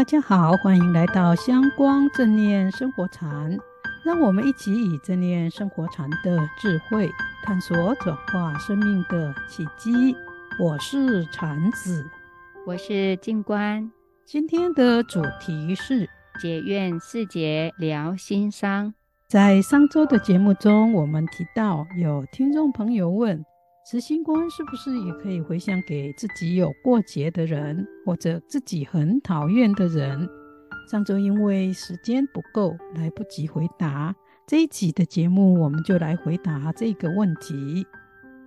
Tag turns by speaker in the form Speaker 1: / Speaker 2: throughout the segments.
Speaker 1: 大家好，欢迎来到香光正念生活禅，让我们一起以正念生活禅的智慧，探索转化生命的契机。我是禅子，
Speaker 2: 我是静观。
Speaker 1: 今天的主题是
Speaker 2: 解怨四结疗心伤。
Speaker 1: 在上周的节目中，我们提到有听众朋友问。慈心观是不是也可以回向给自己有过节的人，或者自己很讨厌的人？上周因为时间不够，来不及回答。这一集的节目，我们就来回答这个问题。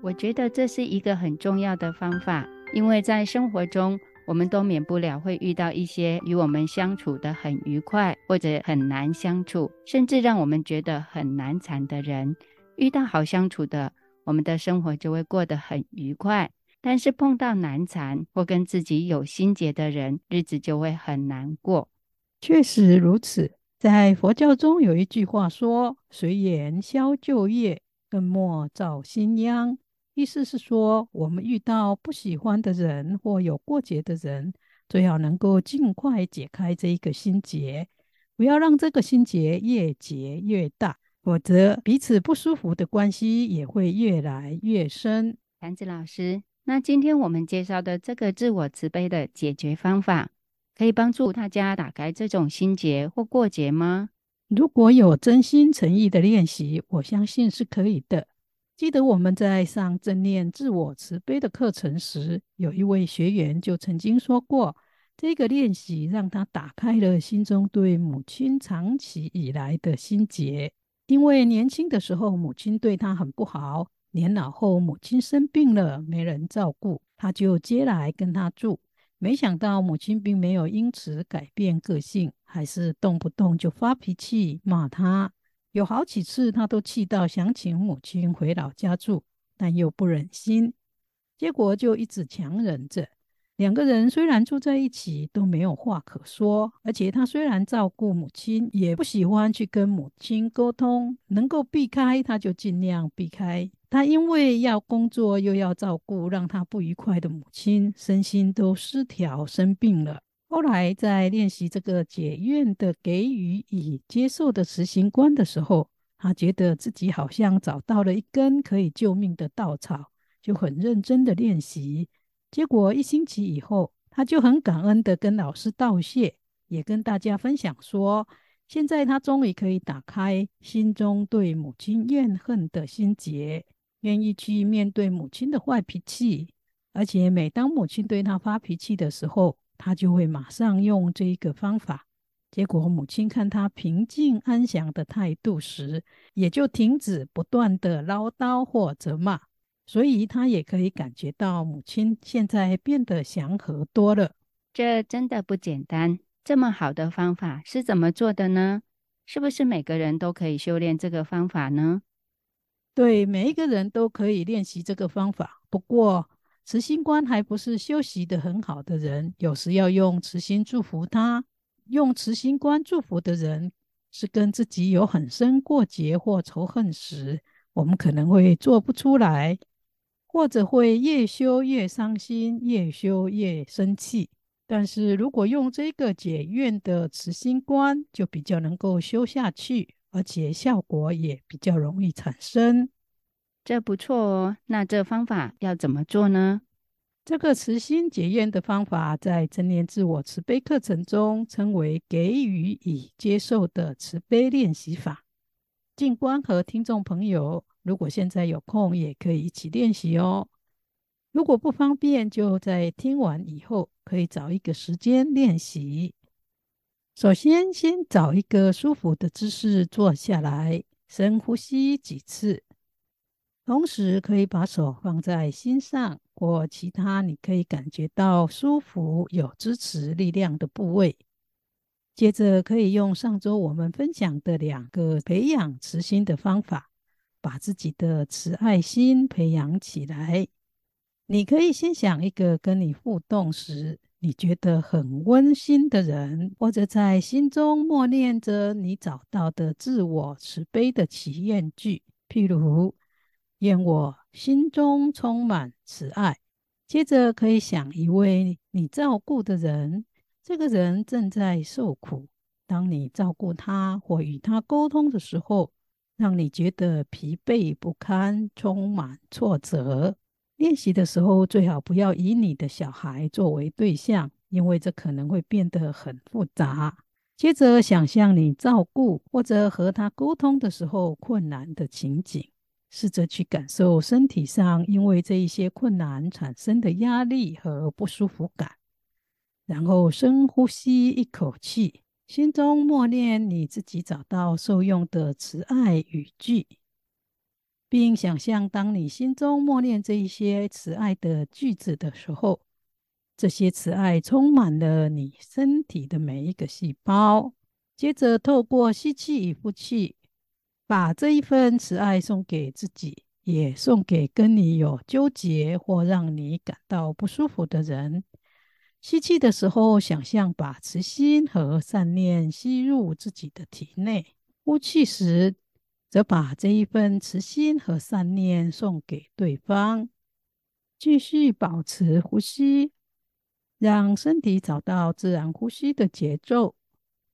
Speaker 2: 我觉得这是一个很重要的方法，因为在生活中，我们都免不了会遇到一些与我们相处得很愉快，或者很难相处，甚至让我们觉得很难缠的人。遇到好相处的。我们的生活就会过得很愉快，但是碰到难缠或跟自己有心结的人，日子就会很难过。
Speaker 1: 确实如此，在佛教中有一句话说：“随缘消旧业，更莫造新殃。”意思是说，我们遇到不喜欢的人或有过节的人，最好能够尽快解开这一个心结，不要让这个心结越结越大。否则，彼此不舒服的关系也会越来越深。
Speaker 2: 禅子老师，那今天我们介绍的这个自我慈悲的解决方法，可以帮助大家打开这种心结或过节吗？
Speaker 1: 如果有真心诚意的练习，我相信是可以的。记得我们在上正念自我慈悲的课程时，有一位学员就曾经说过，这个练习让他打开了心中对母亲长期以来的心结。因为年轻的时候母亲对他很不好，年老后母亲生病了，没人照顾，他就接来跟他住。没想到母亲并没有因此改变个性，还是动不动就发脾气骂他。有好几次他都气到想请母亲回老家住，但又不忍心，结果就一直强忍着。两个人虽然住在一起，都没有话可说。而且他虽然照顾母亲，也不喜欢去跟母亲沟通，能够避开他就尽量避开。他因为要工作又要照顾让他不愉快的母亲，身心都失调，生病了。后来在练习这个解怨的给予与接受的慈心观的时候，他觉得自己好像找到了一根可以救命的稻草，就很认真的练习。结果一星期以后，他就很感恩的跟老师道谢，也跟大家分享说，现在他终于可以打开心中对母亲怨恨的心结，愿意去面对母亲的坏脾气，而且每当母亲对他发脾气的时候，他就会马上用这一个方法。结果母亲看他平静安详的态度时，也就停止不断的唠叨或责骂。所以他也可以感觉到母亲现在变得祥和多了。
Speaker 2: 这真的不简单。这么好的方法是怎么做的呢？是不是每个人都可以修炼这个方法呢？
Speaker 1: 对，每一个人都可以练习这个方法。不过，慈心观还不是修习的很好的人，有时要用慈心祝福他。用慈心观祝福的人，是跟自己有很深过节或仇恨时，我们可能会做不出来。或者会越修越伤心，越修越生气。但是如果用这个解怨的慈心观，就比较能够修下去，而且效果也比较容易产生。
Speaker 2: 这不错哦。那这方法要怎么做呢？
Speaker 1: 这个慈心解怨的方法，在正念自我慈悲课程中称为给予与接受的慈悲练习法。静观和听众朋友。如果现在有空，也可以一起练习哦。如果不方便，就在听完以后，可以找一个时间练习。首先，先找一个舒服的姿势坐下来，深呼吸几次，同时可以把手放在心上或其他你可以感觉到舒服、有支持力量的部位。接着，可以用上周我们分享的两个培养慈心的方法。把自己的慈爱心培养起来。你可以先想一个跟你互动时你觉得很温馨的人，或者在心中默念着你找到的自我慈悲的祈愿句，譬如“愿我心中充满慈爱”。接着可以想一位你照顾的人，这个人正在受苦。当你照顾他或与他沟通的时候，让你觉得疲惫不堪、充满挫折。练习的时候，最好不要以你的小孩作为对象，因为这可能会变得很复杂。接着，想象你照顾或者和他沟通的时候困难的情景，试着去感受身体上因为这一些困难产生的压力和不舒服感。然后深呼吸一口气。心中默念你自己找到受用的慈爱语句，并想象当你心中默念这一些慈爱的句子的时候，这些慈爱充满了你身体的每一个细胞。接着透过吸气与呼气，把这一份慈爱送给自己，也送给跟你有纠结或让你感到不舒服的人。吸气的时候，想象把慈心和善念吸入自己的体内；呼气时，则把这一份慈心和善念送给对方。继续保持呼吸，让身体找到自然呼吸的节奏，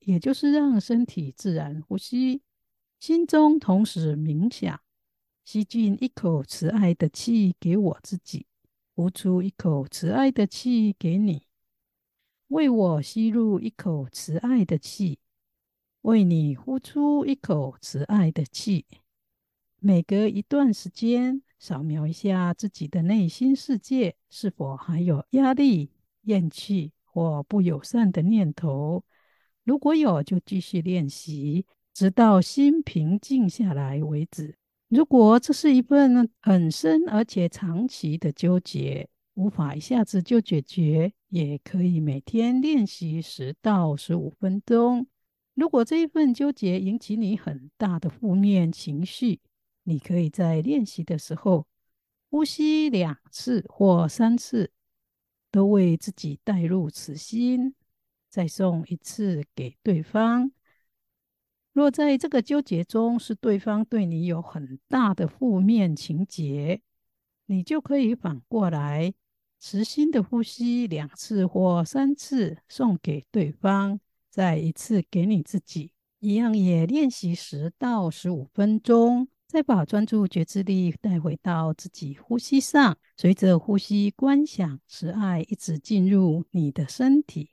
Speaker 1: 也就是让身体自然呼吸。心中同时冥想：吸进一口慈爱的气给我自己，呼出一口慈爱的气给你。为我吸入一口慈爱的气，为你呼出一口慈爱的气。每隔一段时间，扫描一下自己的内心世界，是否还有压力、厌弃或不友善的念头？如果有，就继续练习，直到心平静下来为止。如果这是一份很深而且长期的纠结，无法一下子就解决，也可以每天练习十到十五分钟。如果这一份纠结引起你很大的负面情绪，你可以在练习的时候呼吸两次或三次，都为自己带入慈心，再送一次给对方。若在这个纠结中是对方对你有很大的负面情结，你就可以反过来。慈心的呼吸两次或三次，送给对方，再一次给你自己，一样也练习十到十五分钟，再把专注觉知力带回到自己呼吸上，随着呼吸观想慈爱一直进入你的身体，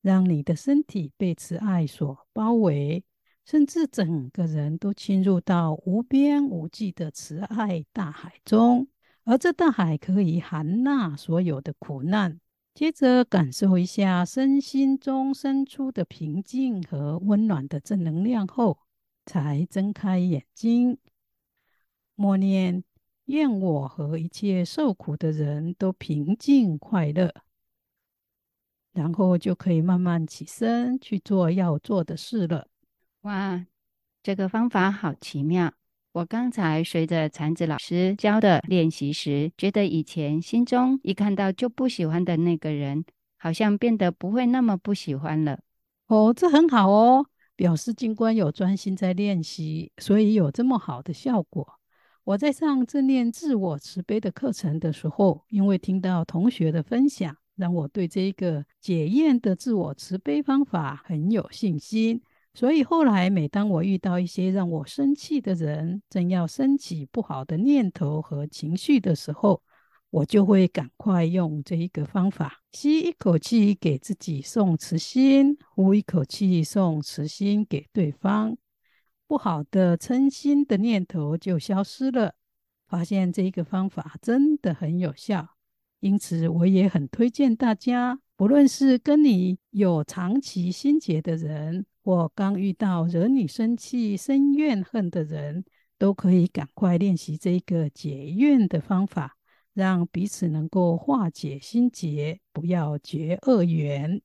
Speaker 1: 让你的身体被慈爱所包围，甚至整个人都侵入到无边无际的慈爱大海中。而这大海可以含纳所有的苦难。接着感受一下身心中生出的平静和温暖的正能量后，才睁开眼睛，默念：愿我和一切受苦的人都平静快乐。然后就可以慢慢起身去做要做的事了。
Speaker 2: 哇，这个方法好奇妙！我刚才随着禅子老师教的练习时，觉得以前心中一看到就不喜欢的那个人，好像变得不会那么不喜欢了。
Speaker 1: 哦，这很好哦，表示静观有专心在练习，所以有这么好的效果。我在上正念自我慈悲的课程的时候，因为听到同学的分享，让我对这个检验的自我慈悲方法很有信心。所以后来，每当我遇到一些让我生气的人，正要升起不好的念头和情绪的时候，我就会赶快用这一个方法：吸一口气给自己送慈心，呼一口气送慈心给对方，不好的嗔心的念头就消失了。发现这一个方法真的很有效，因此我也很推荐大家，不论是跟你有长期心结的人，或刚遇到惹你生气、生怨恨的人，都可以赶快练习这个解怨的方法，让彼此能够化解心结，不要结恶缘。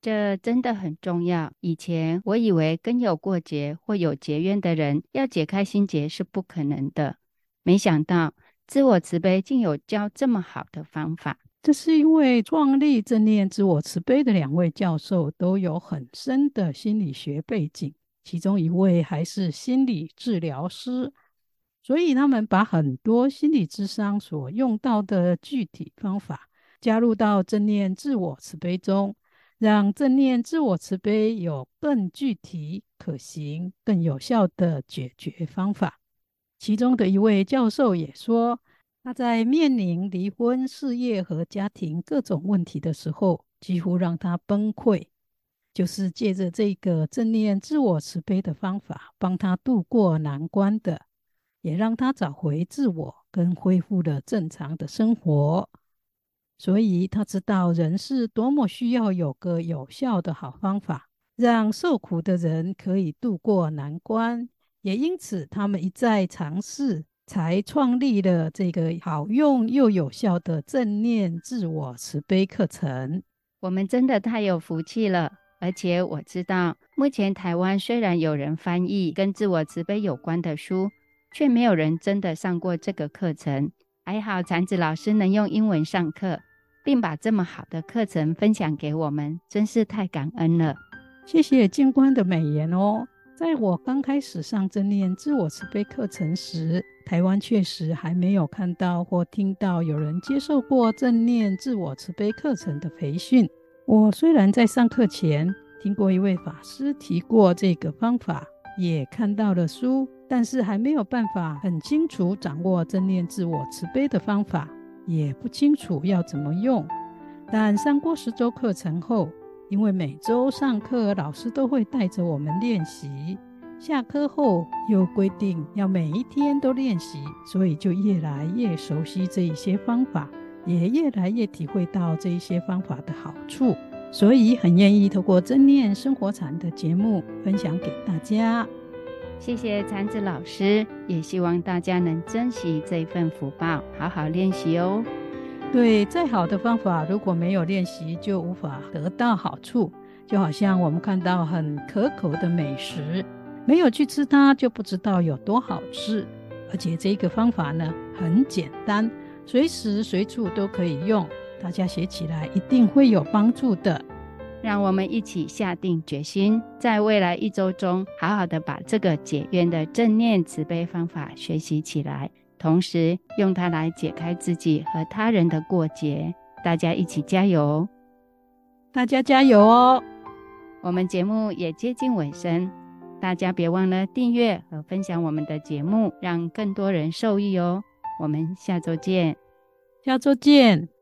Speaker 2: 这真的很重要。以前我以为跟有过节或有结怨的人要解开心结是不可能的，没想到自我慈悲竟有教这么好的方法。
Speaker 1: 这是因为创立正念自我慈悲的两位教授都有很深的心理学背景，其中一位还是心理治疗师，所以他们把很多心理咨商所用到的具体方法加入到正念自我慈悲中，让正念自我慈悲有更具体、可行、更有效的解决方法。其中的一位教授也说，他在面临离婚、事业和家庭各种问题的时候，几乎让他崩溃，就是借着这个正念自我慈悲的方法，帮他度过难关的，也让他找回自我，跟恢复了正常的生活。所以他知道人是多么需要有个有效的好方法，让受苦的人可以度过难关。也因此，他们一再尝试，才创立了这个好用又有效的正念自我慈悲课程。
Speaker 2: 我们真的太有福气了，而且我知道，目前台湾虽然有人翻译跟自我慈悲有关的书，却没有人真的上过这个课程。还好禅子老师能用英文上课。并把这么好的课程分享给我们，真是太感恩了。
Speaker 1: 谢谢静观的美言哦。在我刚开始上正念自我慈悲课程时，台湾确实还没有看到或听到有人接受过正念自我慈悲课程的培训。我虽然在上课前听过一位法师提过这个方法，也看到了书，但是还没有办法很清楚掌握正念自我慈悲的方法。也不清楚要怎么用，但上过十周课程后，因为每周上课老师都会带着我们练习，下课后又规定要每一天都练习，所以就越来越熟悉这一些方法，也越来越体会到这一些方法的好处，所以很愿意透过正念生活禅的节目分享给大家。
Speaker 2: 谢谢禅子老师，也希望大家能珍惜这份福报，好好练习哦。
Speaker 1: 对，再好的方法，如果没有练习，就无法得到好处。就好像我们看到很可口的美食，没有去吃它，就不知道有多好吃。而且这个方法呢，很简单，随时随处都可以用，大家学起来一定会有帮助的。
Speaker 2: 让我们一起下定决心，在未来一周中，好好的把这个解冤的正念慈悲方法学习起来，同时用它来解开自己和他人的过节。大家一起加油！
Speaker 1: 大家加油哦！
Speaker 2: 我们节目也接近尾声，大家别忘了订阅和分享我们的节目，让更多人受益哦。我们下周见！
Speaker 1: 下周见！